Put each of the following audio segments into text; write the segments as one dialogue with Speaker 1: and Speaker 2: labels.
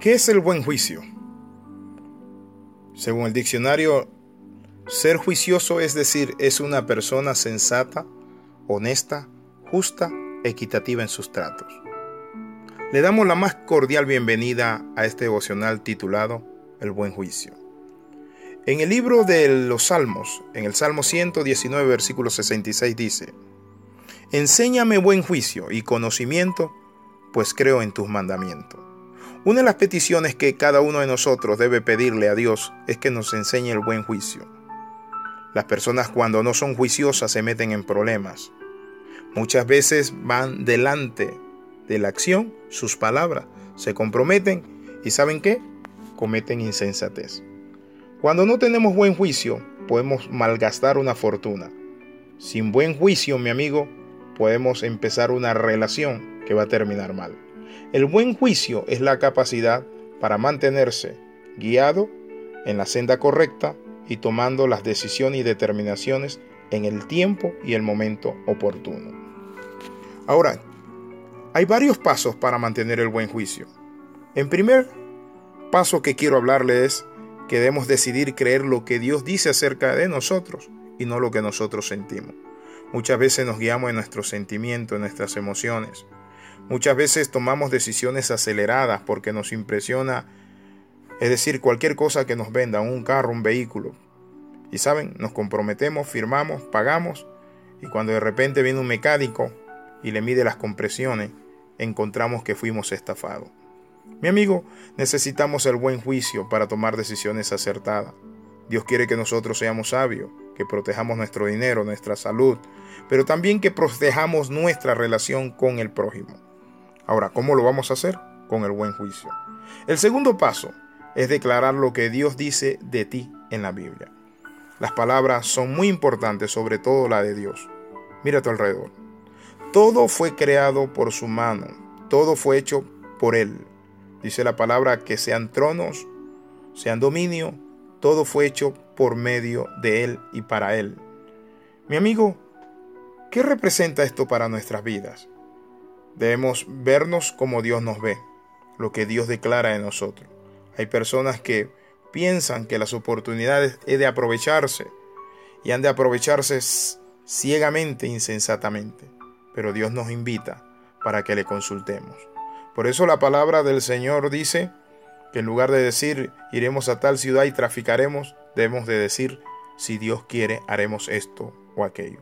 Speaker 1: ¿Qué es el buen juicio? Según el diccionario, ser juicioso es decir, es una persona sensata, honesta, justa, equitativa en sus tratos. Le damos la más cordial bienvenida a este devocional titulado El buen juicio. En el libro de los Salmos, en el Salmo 119, versículo 66 dice, Enséñame buen juicio y conocimiento, pues creo en tus mandamientos. Una de las peticiones que cada uno de nosotros debe pedirle a Dios es que nos enseñe el buen juicio. Las personas cuando no son juiciosas se meten en problemas. Muchas veces van delante de la acción, sus palabras, se comprometen y ¿saben qué? Cometen insensatez. Cuando no tenemos buen juicio, podemos malgastar una fortuna. Sin buen juicio, mi amigo, podemos empezar una relación que va a terminar mal. El buen juicio es la capacidad para mantenerse guiado en la senda correcta y tomando las decisiones y determinaciones en el tiempo y el momento oportuno. Ahora, hay varios pasos para mantener el buen juicio. En primer paso que quiero hablarle es que debemos decidir creer lo que Dios dice acerca de nosotros y no lo que nosotros sentimos. Muchas veces nos guiamos en nuestros sentimientos, en nuestras emociones. Muchas veces tomamos decisiones aceleradas porque nos impresiona, es decir, cualquier cosa que nos venda, un carro, un vehículo. Y saben, nos comprometemos, firmamos, pagamos, y cuando de repente viene un mecánico y le mide las compresiones, encontramos que fuimos estafados. Mi amigo, necesitamos el buen juicio para tomar decisiones acertadas. Dios quiere que nosotros seamos sabios, que protejamos nuestro dinero, nuestra salud, pero también que protejamos nuestra relación con el prójimo. Ahora, ¿cómo lo vamos a hacer? Con el buen juicio. El segundo paso es declarar lo que Dios dice de ti en la Biblia. Las palabras son muy importantes, sobre todo la de Dios. Mira a tu alrededor. Todo fue creado por su mano, todo fue hecho por Él. Dice la palabra que sean tronos, sean dominio, todo fue hecho por medio de Él y para Él. Mi amigo, ¿qué representa esto para nuestras vidas? Debemos vernos como Dios nos ve, lo que Dios declara de nosotros. Hay personas que piensan que las oportunidades he de aprovecharse y han de aprovecharse ciegamente, insensatamente. Pero Dios nos invita para que le consultemos. Por eso la palabra del Señor dice que en lugar de decir iremos a tal ciudad y traficaremos, debemos de decir si Dios quiere haremos esto o aquello.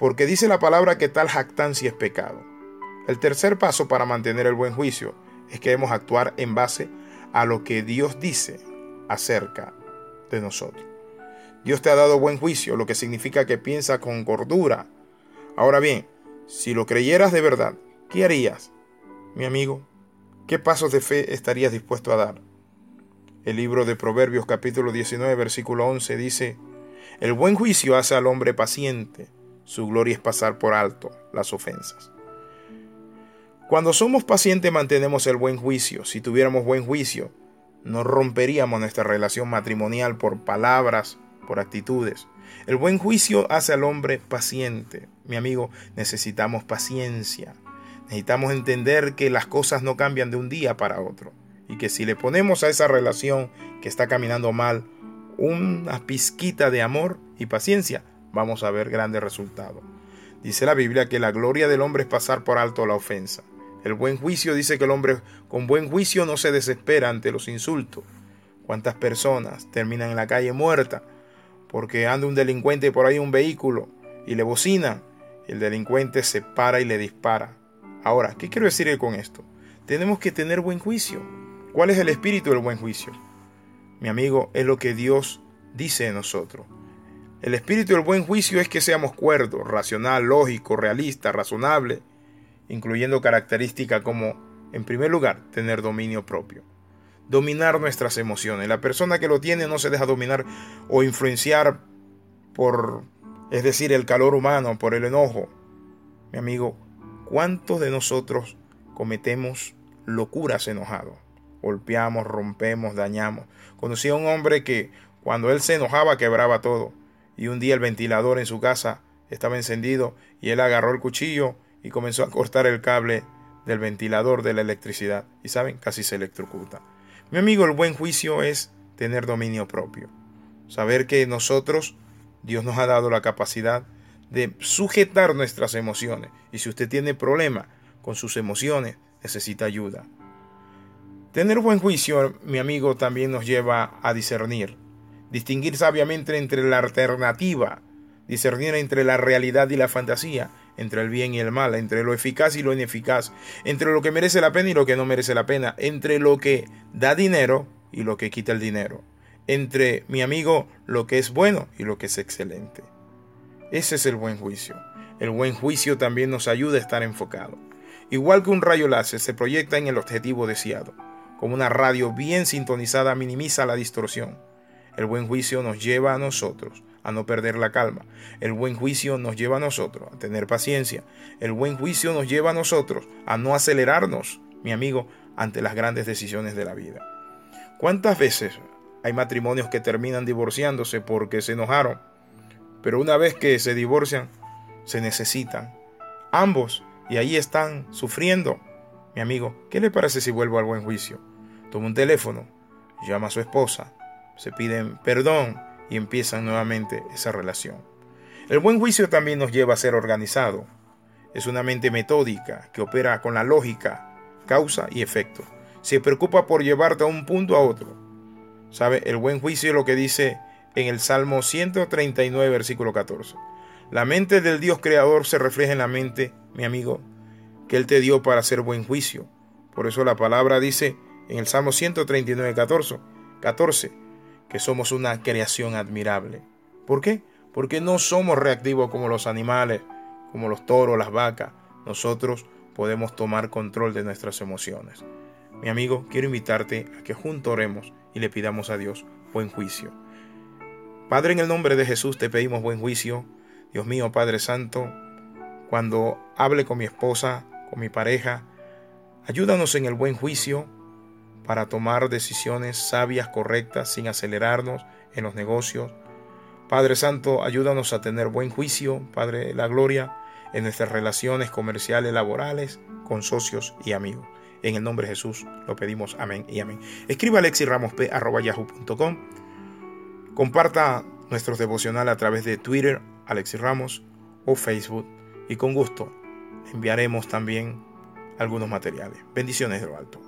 Speaker 1: Porque dice la palabra que tal jactancia es pecado. El tercer paso para mantener el buen juicio es que debemos actuar en base a lo que Dios dice acerca de nosotros. Dios te ha dado buen juicio, lo que significa que piensa con cordura. Ahora bien, si lo creyeras de verdad, ¿qué harías? Mi amigo, ¿qué pasos de fe estarías dispuesto a dar? El libro de Proverbios capítulo 19 versículo 11 dice, El buen juicio hace al hombre paciente, su gloria es pasar por alto las ofensas. Cuando somos pacientes mantenemos el buen juicio. Si tuviéramos buen juicio, no romperíamos nuestra relación matrimonial por palabras, por actitudes. El buen juicio hace al hombre paciente. Mi amigo, necesitamos paciencia. Necesitamos entender que las cosas no cambian de un día para otro y que si le ponemos a esa relación que está caminando mal una pizquita de amor y paciencia, vamos a ver grandes resultados. Dice la Biblia que la gloria del hombre es pasar por alto la ofensa. El buen juicio dice que el hombre con buen juicio no se desespera ante los insultos. ¿Cuántas personas terminan en la calle muerta porque anda un delincuente por ahí un vehículo y le bocina? El delincuente se para y le dispara. Ahora, ¿qué quiero decir con esto? Tenemos que tener buen juicio. ¿Cuál es el espíritu del buen juicio? Mi amigo, es lo que Dios dice de nosotros. El espíritu del buen juicio es que seamos cuerdos, racional, lógico, realista, razonable, incluyendo características como, en primer lugar, tener dominio propio. Dominar nuestras emociones. La persona que lo tiene no se deja dominar o influenciar por, es decir, el calor humano, por el enojo. Mi amigo, ¿Cuántos de nosotros cometemos locuras enojados? Golpeamos, rompemos, dañamos. Conocí a un hombre que cuando él se enojaba quebraba todo. Y un día el ventilador en su casa estaba encendido y él agarró el cuchillo y comenzó a cortar el cable del ventilador de la electricidad. Y saben, casi se electrocuta. Mi amigo, el buen juicio es tener dominio propio. Saber que nosotros, Dios nos ha dado la capacidad de sujetar nuestras emociones. Y si usted tiene problema con sus emociones, necesita ayuda. Tener buen juicio, mi amigo, también nos lleva a discernir. Distinguir sabiamente entre la alternativa, discernir entre la realidad y la fantasía, entre el bien y el mal, entre lo eficaz y lo ineficaz, entre lo que merece la pena y lo que no merece la pena, entre lo que da dinero y lo que quita el dinero, entre mi amigo lo que es bueno y lo que es excelente. Ese es el buen juicio. El buen juicio también nos ayuda a estar enfocado. Igual que un rayo láser se proyecta en el objetivo deseado, como una radio bien sintonizada minimiza la distorsión. El buen juicio nos lleva a nosotros a no perder la calma. El buen juicio nos lleva a nosotros a tener paciencia. El buen juicio nos lleva a nosotros a no acelerarnos, mi amigo, ante las grandes decisiones de la vida. ¿Cuántas veces hay matrimonios que terminan divorciándose porque se enojaron? Pero una vez que se divorcian, se necesitan. Ambos, y ahí están sufriendo. Mi amigo, ¿qué le parece si vuelvo al buen juicio? Toma un teléfono, llama a su esposa, se piden perdón y empiezan nuevamente esa relación. El buen juicio también nos lleva a ser organizado. Es una mente metódica que opera con la lógica, causa y efecto. Se preocupa por llevarte a un punto a otro. ¿Sabe? El buen juicio es lo que dice en el Salmo 139, versículo 14. La mente del Dios creador se refleja en la mente, mi amigo, que Él te dio para hacer buen juicio. Por eso la palabra dice en el Salmo 139, 14, 14 que somos una creación admirable. ¿Por qué? Porque no somos reactivos como los animales, como los toros, las vacas. Nosotros podemos tomar control de nuestras emociones. Mi amigo, quiero invitarte a que juntos oremos y le pidamos a Dios buen juicio. Padre, en el nombre de Jesús te pedimos buen juicio. Dios mío, Padre Santo, cuando hable con mi esposa, con mi pareja, ayúdanos en el buen juicio para tomar decisiones sabias, correctas, sin acelerarnos en los negocios. Padre Santo, ayúdanos a tener buen juicio, Padre de la Gloria, en nuestras relaciones comerciales, laborales, con socios y amigos. En el nombre de Jesús lo pedimos. Amén y amén. Escriba alexirramosp.yahoo.com. Comparta nuestros devocionales a través de Twitter, Alexis Ramos, o Facebook. Y con gusto enviaremos también algunos materiales. Bendiciones de lo alto.